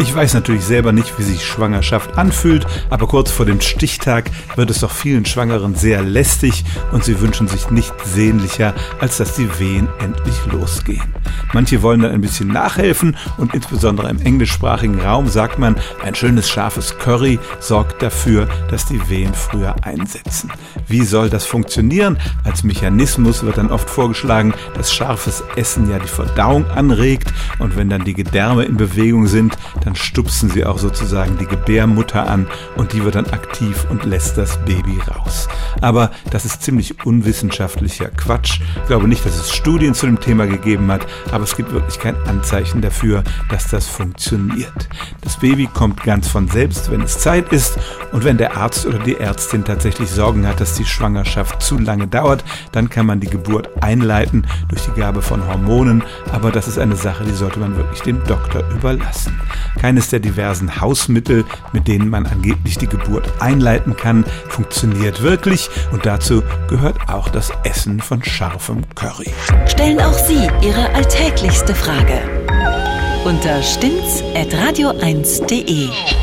Ich weiß natürlich selber nicht, wie sich Schwangerschaft anfühlt, aber kurz vor dem Stichtag wird es doch vielen Schwangeren sehr lästig und sie wünschen sich nicht sehnlicher, als dass die Wehen endlich losgehen. Manche wollen dann ein bisschen nachhelfen und insbesondere im englischsprachigen Raum sagt man, ein schönes scharfes Curry sorgt dafür, dass die Wehen früher einsetzen. Wie soll das funktionieren? Als Mechanismus wird dann oft vorgeschlagen, dass scharfes Essen ja die Verdauung anregt und wenn dann die Gedärme in Bewegung sind, dann stupsen sie auch sozusagen die Gebärmutter an und die wird dann aktiv und lässt das Baby raus. Aber das ist ziemlich unwissenschaftlicher Quatsch. Ich glaube nicht, dass es Studien zu dem Thema gegeben hat, aber es gibt wirklich kein Anzeichen dafür, dass das funktioniert. Das Baby kommt ganz von selbst, wenn es Zeit ist und wenn der Arzt oder die Ärztin tatsächlich Sorgen hat, dass die Schwangerschaft zu lange dauert, dann kann man die Geburt einleiten durch die Gabe von Hormonen, aber das ist eine Sache, die sollte man wirklich dem Doktor überlassen. Keines der diversen Hausmittel, mit denen man angeblich die Geburt einleiten kann, funktioniert wirklich und dazu gehört auch das Essen von scharfem Curry. Stellen auch Sie Ihre alltäglichste Frage unter stimmt's at radio1.de.